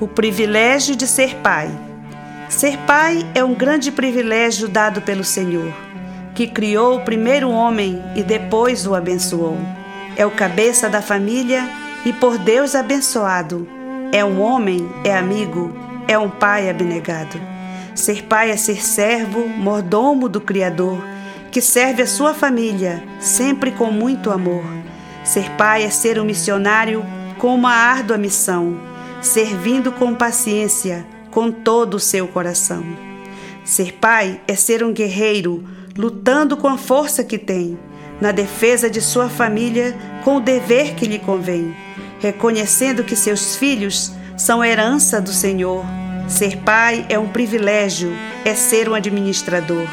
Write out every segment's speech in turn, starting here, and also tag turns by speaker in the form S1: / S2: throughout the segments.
S1: O privilégio de ser pai. Ser pai é um grande privilégio dado pelo Senhor, que criou o primeiro homem e depois o abençoou. É o cabeça da família e por Deus abençoado. É um homem, é amigo, é um pai abnegado. Ser pai é ser servo, mordomo do Criador, que serve a sua família, sempre com muito amor. Ser pai é ser um missionário com uma árdua missão servindo com paciência, com todo o seu coração. Ser pai é ser um guerreiro, lutando com a força que tem, na defesa de sua família, com o dever que lhe convém, reconhecendo que seus filhos são herança do Senhor. Ser pai é um privilégio, é ser um administrador.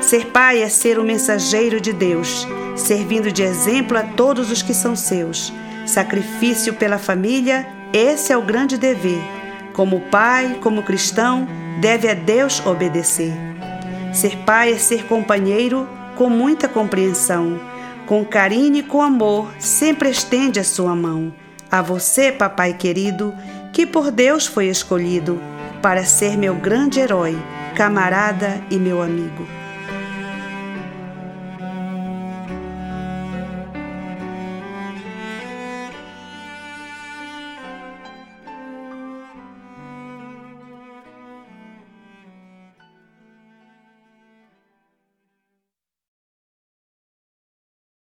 S1: Ser pai é ser um mensageiro de Deus, servindo de exemplo a todos os que são seus. Sacrifício pela família esse é o grande dever. Como pai, como cristão, deve a Deus obedecer. Ser pai é ser companheiro com muita compreensão. Com carinho e com amor, sempre estende a sua mão. A você, papai querido, que por Deus foi escolhido para ser meu grande herói, camarada e meu amigo.